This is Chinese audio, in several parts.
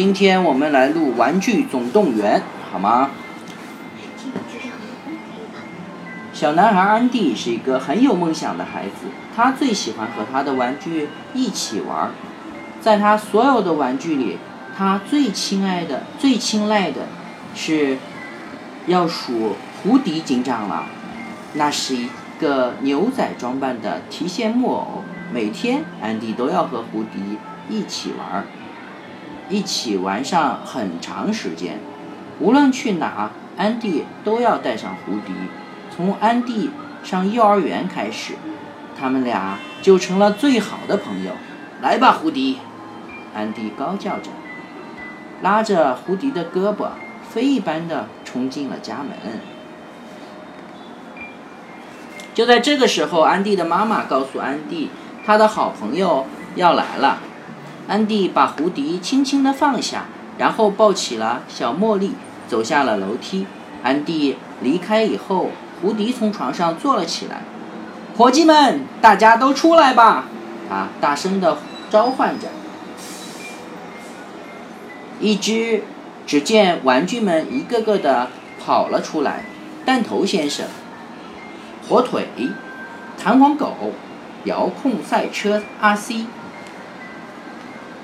今天我们来录《玩具总动员》，好吗？小男孩安迪是一个很有梦想的孩子，他最喜欢和他的玩具一起玩。在他所有的玩具里，他最亲爱的、最青睐的是要数胡迪警长了。那是一个牛仔装扮的提线木偶，每天安迪都要和胡迪一起玩，一起玩上很长时间。无论去哪，安迪都要带上胡迪。从安迪上幼儿园开始，他们俩就成了最好的朋友。来吧，胡迪！安迪高叫着，拉着胡迪的胳膊，飞一般的冲进了家门。就在这个时候，安迪的妈妈告诉安迪，他的好朋友要来了。安迪把胡迪轻轻地放下，然后抱起了小茉莉，走下了楼梯。安迪离开以后。胡迪从床上坐了起来，伙计们，大家都出来吧！他大声地召唤着。一只，只见玩具们一个个的跑了出来：弹头先生、火腿、弹簧狗、遥控赛车 RC、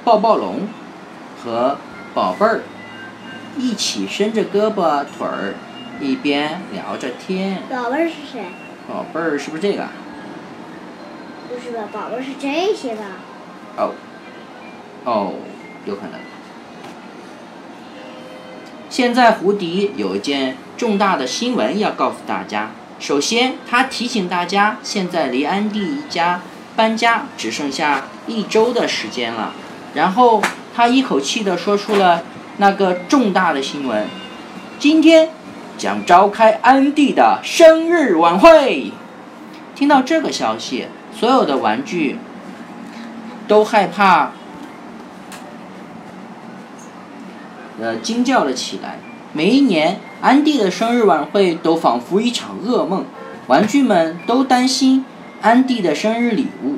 抱抱龙和宝贝儿，一起伸着胳膊腿儿。一边聊着天。宝贝儿是谁？宝贝儿是不是这个？不是吧，宝贝儿是这些吧？哦，哦，有可能。现在胡迪有一件重大的新闻要告诉大家。首先，他提醒大家，现在离安迪一家搬家只剩下一周的时间了。然后，他一口气的说出了那个重大的新闻：今天。将召开安迪的生日晚会。听到这个消息，所有的玩具都害怕，呃，惊叫了起来。每一年，安迪的生日晚会都仿佛一场噩梦。玩具们都担心安迪的生日礼物，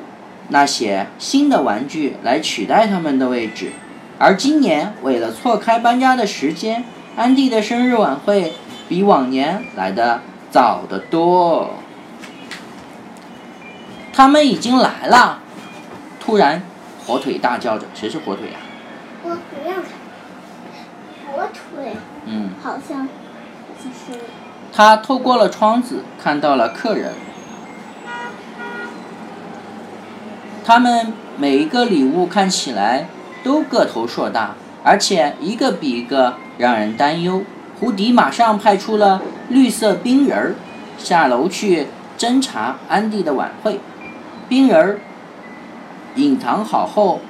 那些新的玩具来取代他们的位置。而今年，为了错开搬家的时间，安迪的生日晚会。比往年来的早得多。他们已经来了！突然，火腿大叫着：“谁是火腿呀？”我不要看。火腿。嗯。好像，就是。他透过了窗子，看到了客人。他们每一个礼物看起来都个头硕大，而且一个比一个让人担忧。胡迪马上派出了绿色冰人儿下楼去侦查安迪的晚会。冰人儿隐藏好后，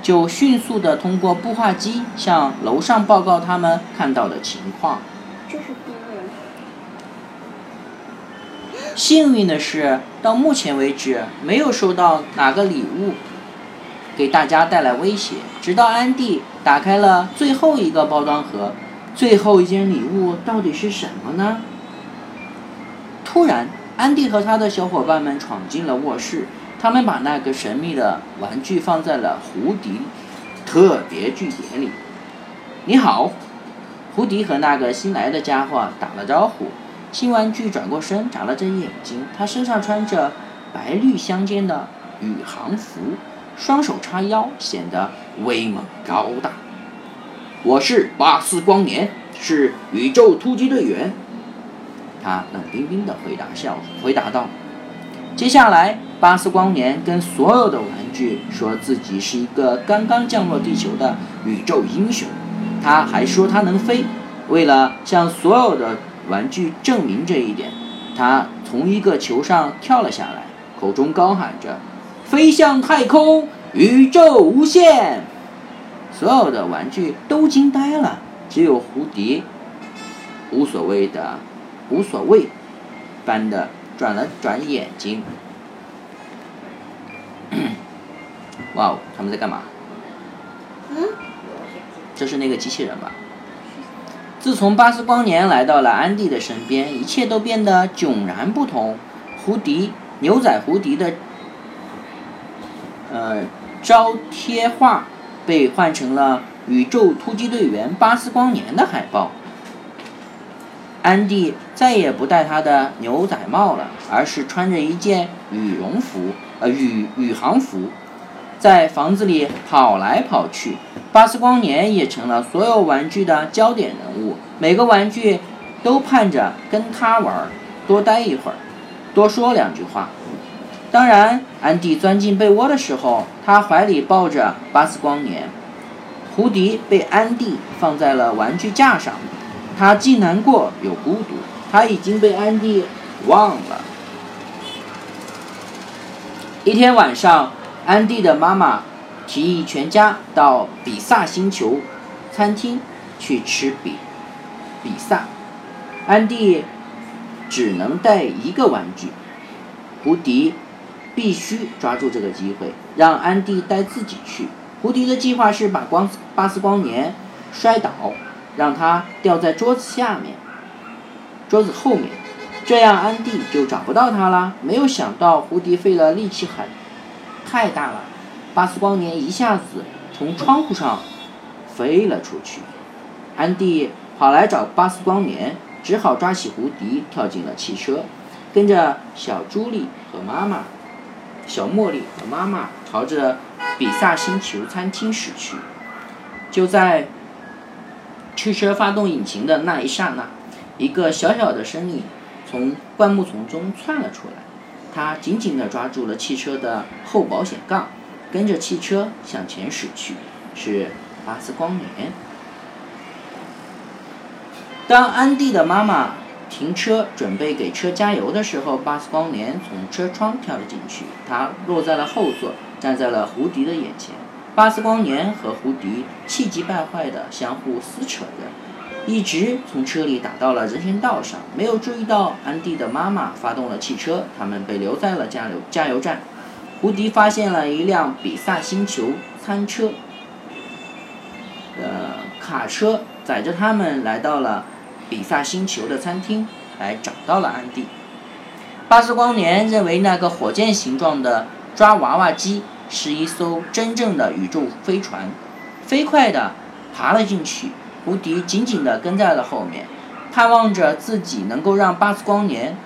就迅速地通过步话机向楼上报告他们看到的情况。这是冰人。幸运的是，到目前为止没有收到哪个礼物给大家带来威胁。直到安迪打开了最后一个包装盒。最后一件礼物到底是什么呢？突然，安迪和他的小伙伴们闯进了卧室，他们把那个神秘的玩具放在了胡迪特别据点里。你好，胡迪和那个新来的家伙打了招呼。新玩具转过身，眨了眨眼睛。他身上穿着白绿相间的宇航服，双手叉腰，显得威猛高大。我是巴斯光年，是宇宙突击队员。他冷冰冰的回答笑，回答道：“接下来，巴斯光年跟所有的玩具说自己是一个刚刚降落地球的宇宙英雄。他还说他能飞。为了向所有的玩具证明这一点，他从一个球上跳了下来，口中高喊着：‘飞向太空，宇宙无限。’”所有的玩具都惊呆了，只有蝴蝶无所谓的、无所谓般的转了转眼睛。哇哦，他们在干嘛？嗯？这是那个机器人吧？自从巴斯光年来到了安迪的身边，一切都变得迥然不同。胡迪牛仔胡迪的呃招贴画。被换成了宇宙突击队员巴斯光年的海报。安迪再也不戴他的牛仔帽了，而是穿着一件羽绒服，呃，宇宇航服，在房子里跑来跑去。巴斯光年也成了所有玩具的焦点人物，每个玩具都盼着跟他玩，多待一会儿，多说两句话。当然，安迪钻进被窝的时候，他怀里抱着巴斯光年。胡迪被安迪放在了玩具架上。他既难过又孤独，他已经被安迪忘了。一天晚上，安迪的妈妈提议全家到比萨星球餐厅去吃比比萨。安迪只能带一个玩具，胡迪必须抓住这个机会，让安迪带自己去。胡迪的计划是把光巴斯光年摔倒。让他掉在桌子下面，桌子后面，这样安迪就找不到他了。没有想到胡迪费了力气很，太大了，巴斯光年一下子从窗户上飞了出去。安迪跑来找巴斯光年，只好抓起胡迪跳进了汽车，跟着小朱莉和妈妈，小茉莉和妈妈朝着比萨星球餐厅驶去。就在。汽车发动引擎的那一刹那，一个小小的身影从灌木丛中窜了出来。他紧紧地抓住了汽车的后保险杠，跟着汽车向前驶去。是巴斯光年。当安迪的妈妈停车准备给车加油的时候，巴斯光年从车窗跳了进去。他落在了后座，站在了胡迪的眼前。巴斯光年和胡迪气急败坏地相互撕扯着，一直从车里打到了人行道上，没有注意到安迪的妈妈发动了汽车，他们被留在了加油加油站。胡迪发现了一辆比萨星球餐车，呃，卡车载着他们来到了比萨星球的餐厅，来找到了安迪。巴斯光年认为那个火箭形状的抓娃娃机。是一艘真正的宇宙飞船，飞快地爬了进去。胡迪紧紧地跟在了后面，盼望着自己能够让巴斯光年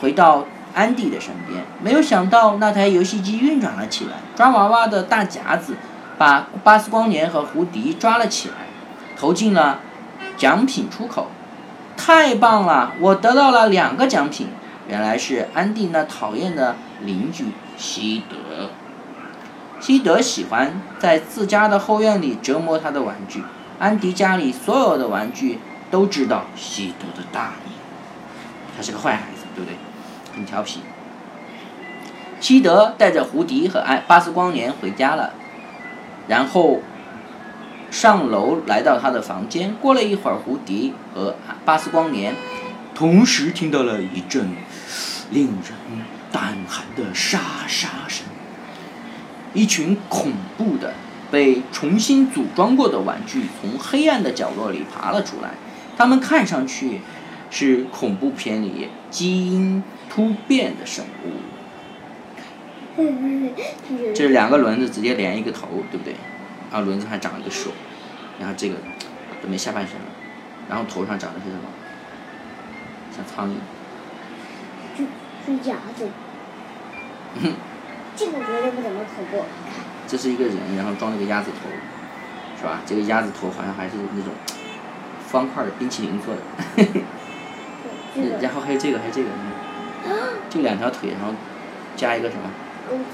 回到安迪的身边。没有想到，那台游戏机运转了起来，抓娃娃的大夹子把巴斯光年和胡迪抓了起来，投进了奖品出口。太棒了！我得到了两个奖品，原来是安迪那讨厌的邻居西德。西德喜欢在自家的后院里折磨他的玩具。安迪家里所有的玩具都知道西德的大意。他是个坏孩子，对不对？很调皮。西德带着胡迪和安巴斯光年回家了，然后上楼来到他的房间。过了一会儿，胡迪和巴斯光年同时听到了一阵令人胆寒的沙沙声。一群恐怖的、被重新组装过的玩具从黑暗的角落里爬了出来，它们看上去是恐怖片里基因突变的生物。这两个轮子直接连一个头，对不对？然后轮子还长一个手，然后这个都没下半身了，然后头上长的是什么？像苍蝇。是鸭子。这个绝对不怎么恐怖。这是一个人，然后装了个鸭子头，是吧？这个鸭子头好像还是那种方块的冰淇淋做的。然后还有这个，还有这个，就两条腿，然后加一个什么？嗯。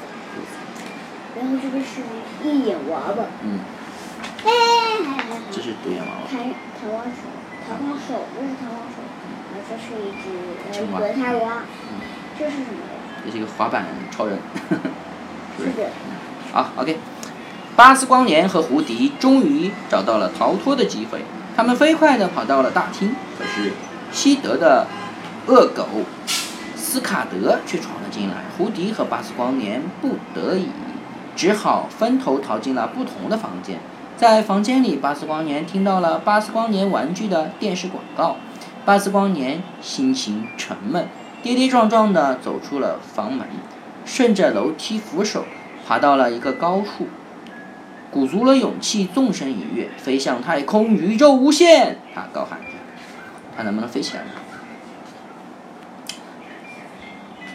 然后这个是一眼娃娃。嗯。哎，这是独眼娃娃。弹弹簧手，弹簧手，这是弹簧手。啊，这是一只呃格塔蛙。这是什么呀？这是一个滑板超人，是的。啊，OK。巴斯光年和胡迪终于找到了逃脱的机会，他们飞快地跑到了大厅。可是，西德的恶狗斯卡德却闯了进来，胡迪和巴斯光年不得已，只好分头逃进了不同的房间。在房间里，巴斯光年听到了巴斯光年玩具的电视广告。巴斯光年心情沉闷。跌跌撞撞地走出了房门，顺着楼梯扶手爬到了一个高处。鼓足了勇气，纵身一跃，飞向太空，宇宙无限！他高喊着：“他能不能飞起来？”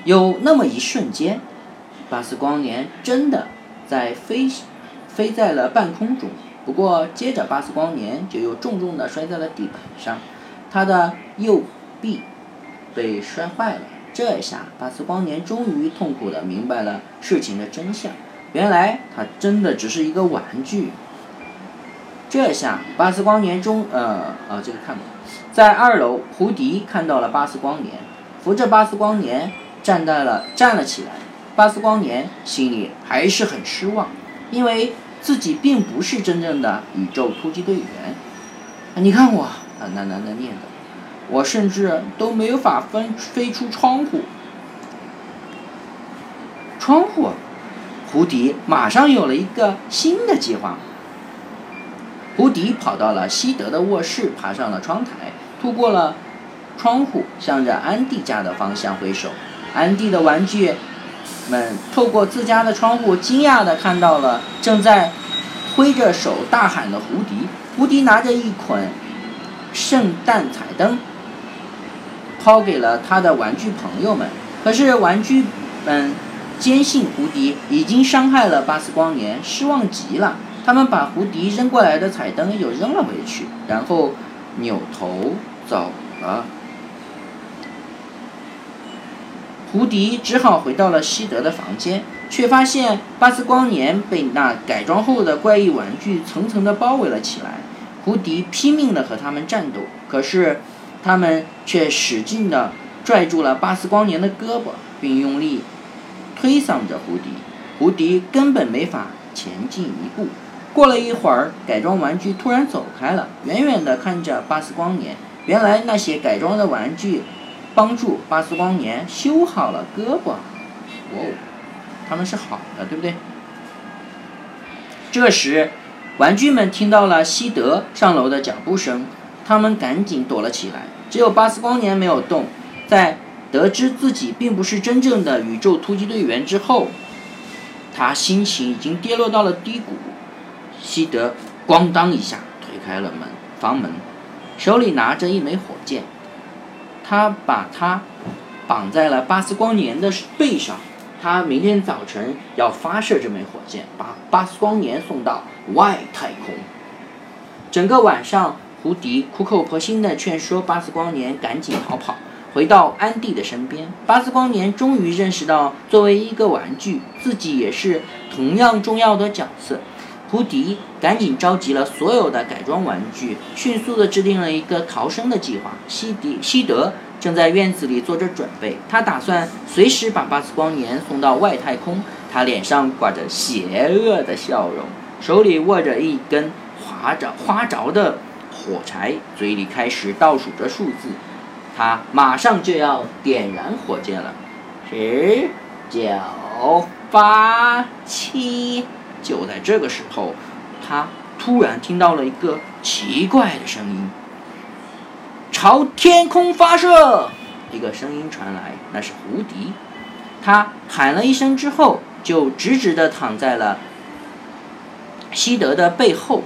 有那么一瞬间，巴斯光年真的在飞，飞在了半空中。不过，接着巴斯光年就又重重地摔在了地板上，他的右臂被摔坏了。这下，巴斯光年终于痛苦地明白了事情的真相。原来，他真的只是一个玩具。这下，巴斯光年中，呃，呃，这个看过，在二楼，胡迪看到了巴斯光年，扶着巴斯光年。站在了，站了起来。巴斯光年心里还是很失望，因为自己并不是真正的宇宙突击队员。你看我，他喃喃地念叨，我甚至都没有法飞飞出窗户。窗户，胡迪马上有了一个新的计划。胡迪跑到了西德的卧室，爬上了窗台，突过了窗户，向着安迪家的方向挥手。安迪的玩具们透过自家的窗户，惊讶地看到了正在挥着手大喊的胡迪。胡迪拿着一捆圣诞彩灯，抛给了他的玩具朋友们。可是玩具们坚信胡迪已经伤害了巴斯光年，失望极了。他们把胡迪扔过来的彩灯又扔了回去，然后扭头走了。胡迪只好回到了西德的房间，却发现巴斯光年被那改装后的怪异玩具层层的包围了起来。胡迪拼命的和他们战斗，可是他们却使劲地拽住了巴斯光年的胳膊，并用力推搡着胡迪。胡迪根本没法前进一步。过了一会儿，改装玩具突然走开了，远远地看着巴斯光年。原来那些改装的玩具。帮助巴斯光年修好了胳膊，哦，他们是好的，对不对？这时，玩具们听到了西德上楼的脚步声，他们赶紧躲了起来。只有巴斯光年没有动。在得知自己并不是真正的宇宙突击队员之后，他心情已经跌落到了低谷。西德咣当一下推开了门，房门，手里拿着一枚火箭。他把它绑在了巴斯光年的背上，他明天早晨要发射这枚火箭，把巴斯光年送到外太空。整个晚上，胡迪苦口婆心地劝说巴斯光年赶紧逃跑，回到安迪的身边。巴斯光年终于认识到，作为一个玩具，自己也是同样重要的角色。胡迪赶紧召集了所有的改装玩具，迅速地制定了一个逃生的计划。西迪西德正在院子里做着准备，他打算随时把巴斯光年送到外太空。他脸上挂着邪恶的笑容，手里握着一根划着花着的火柴，嘴里开始倒数着数字。他马上就要点燃火箭了，十、九、八、七。就在这个时候，他突然听到了一个奇怪的声音：“朝天空发射！”一个声音传来，那是胡迪。他喊了一声之后，就直直地躺在了西德的背后。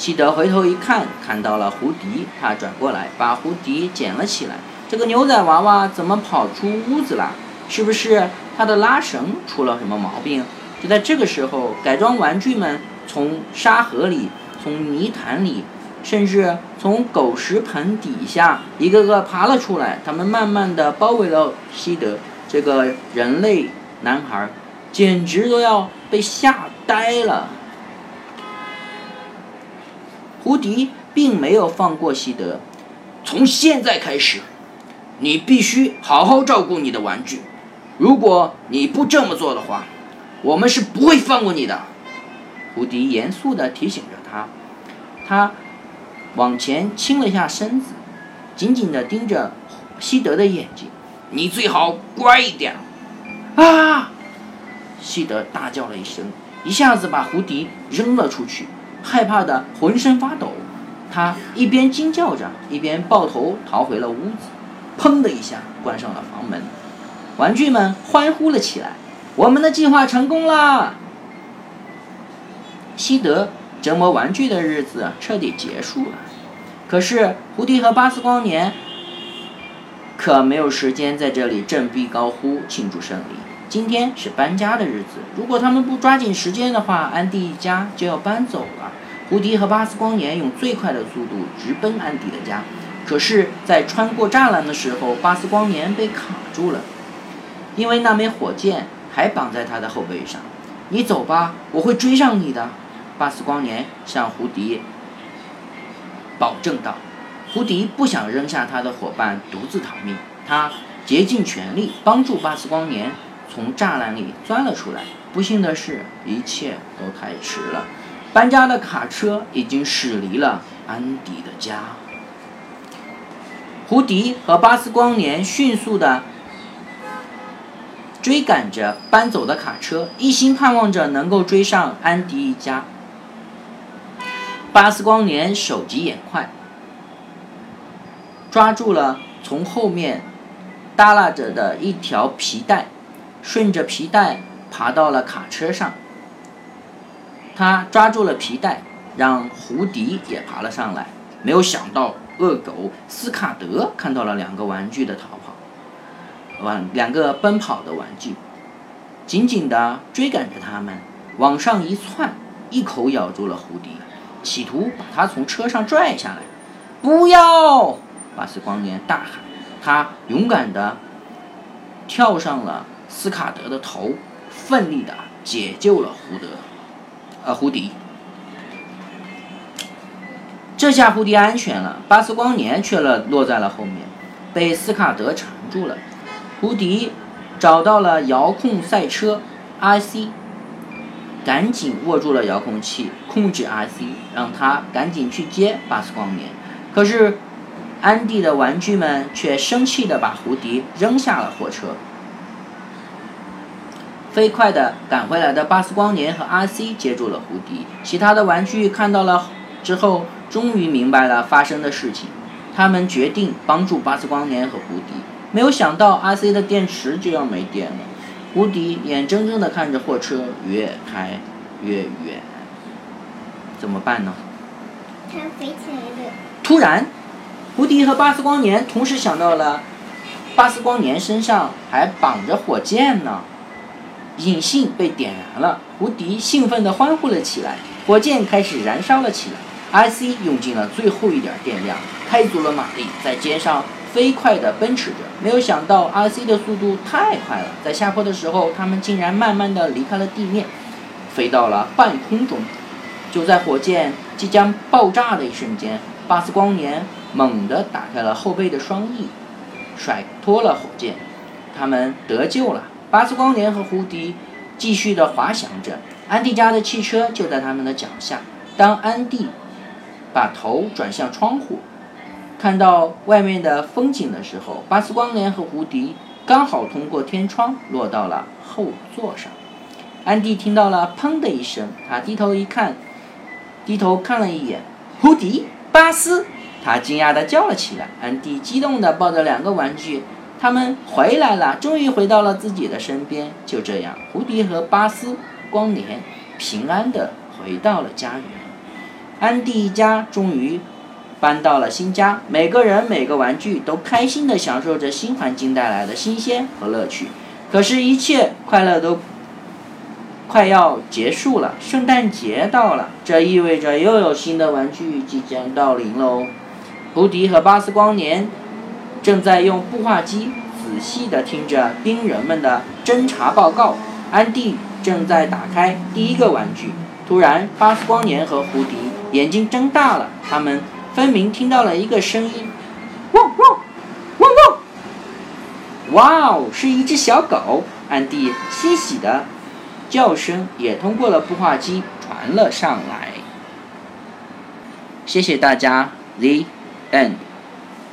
西德回头一看，看到了胡迪，他转过来把胡迪捡了起来。这个牛仔娃娃怎么跑出屋子了？是不是他的拉绳出了什么毛病？就在这个时候，改装玩具们从沙河里、从泥潭里，甚至从狗食盆底下，一个个爬了出来。他们慢慢的包围了西德这个人类男孩，简直都要被吓呆了。胡迪并没有放过西德，从现在开始，你必须好好照顾你的玩具。如果你不这么做的话，我们是不会放过你的，胡迪严肃地提醒着他。他往前倾了一下身子，紧紧地盯着西德的眼睛。你最好乖一点。啊！西德大叫了一声，一下子把胡迪扔了出去，害怕的浑身发抖。他一边惊叫着，一边抱头逃回了屋子。砰的一下，关上了房门。玩具们欢呼了起来。我们的计划成功了！西德折磨玩具的日子彻底结束了。可是胡迪和巴斯光年可没有时间在这里振臂高呼庆祝胜利。今天是搬家的日子，如果他们不抓紧时间的话，安迪一家就要搬走了。胡迪和巴斯光年用最快的速度直奔安迪的家，可是，在穿过栅栏的时候，巴斯光年被卡住了，因为那枚火箭还绑在他的后背上。你走吧，我会追上你的。巴斯光年向胡迪保证道。胡迪不想扔下他的伙伴独自逃命，他竭尽全力帮助巴斯光年从栅栏里钻了出来。不幸的是，一切都太迟了。搬家的卡车已经驶离了安迪的家。胡迪和巴斯光年迅速地追赶着搬走的卡车，一心盼望着能够追上安迪一家。巴斯光年手疾眼快，抓住了从后面耷拉着的一条皮带，顺着皮带爬到了卡车上。他抓住了皮带，让胡迪也爬了上来。没有想到，恶狗斯卡德看到了两个玩具的逃跑，玩两个奔跑的玩具，紧紧地追赶着他们，往上一窜，一口咬住了胡迪，企图把他从车上拽下来。不要！巴斯光年大喊。他勇敢地跳上了斯卡德的头，奋力地解救了胡德。呃，胡迪，这下胡迪安全了，巴斯光年却了落在了后面，被斯卡德缠住了。胡迪找到了遥控赛车 RC，赶紧握住了遥控器，控制 RC，让他赶紧去接巴斯光年。可是，安迪的玩具们却生气地把胡迪扔下了火车。飞快地赶回来的巴斯光年和阿 C 接住了胡迪，其他的玩具看到了之后，终于明白了发生的事情。他们决定帮助巴斯光年和胡迪，没有想到阿 C 的电池就要没电了。胡迪眼睁睁地看着货车越开越远，怎么办呢？它飞起来了。突然，胡迪和巴斯光年同时想到了，巴斯光年身上还绑着火箭呢。引信被点燃了，胡迪兴奋地欢呼了起来，火箭开始燃烧了起来。IC 用尽了最后一点电量，开足了马力，在街上飞快地奔驰着。没有想到 IC 的速度太快了，在下坡的时候，他们竟然慢慢地离开了地面，飞到了半空中。就在火箭即将爆炸的一瞬间，巴斯光年猛地打开了后背的双翼，甩脱了火箭，他们得救了。巴斯光年和胡迪继续的滑翔着，安迪家的汽车就在他们的脚下。当安迪把头转向窗户，看到外面的风景的时候，巴斯光年和胡迪刚好通过天窗落到了后座上。安迪听到了“砰”的一声，他低头一看，低头看了一眼胡迪、巴斯，他惊讶的叫了起来。安迪激动的抱着两个玩具。他们回来了，终于回到了自己的身边。就这样，胡迪和巴斯光年平安地回到了家园。安迪一家终于搬到了新家，每个人每个玩具都开心地享受着新环境带来的新鲜和乐趣。可是，一切快乐都快要结束了。圣诞节到了，这意味着又有新的玩具即将到临喽。胡迪和巴斯光年。正在用步话机仔细地听着兵人们的侦察报告。安迪正在打开第一个玩具，突然，巴斯光年和胡迪眼睛睁大了，他们分明听到了一个声音：“汪汪，汪汪！”哇哦，是一只小狗！安迪欣喜的叫声也通过了步话机传了上来。谢谢大家，The end。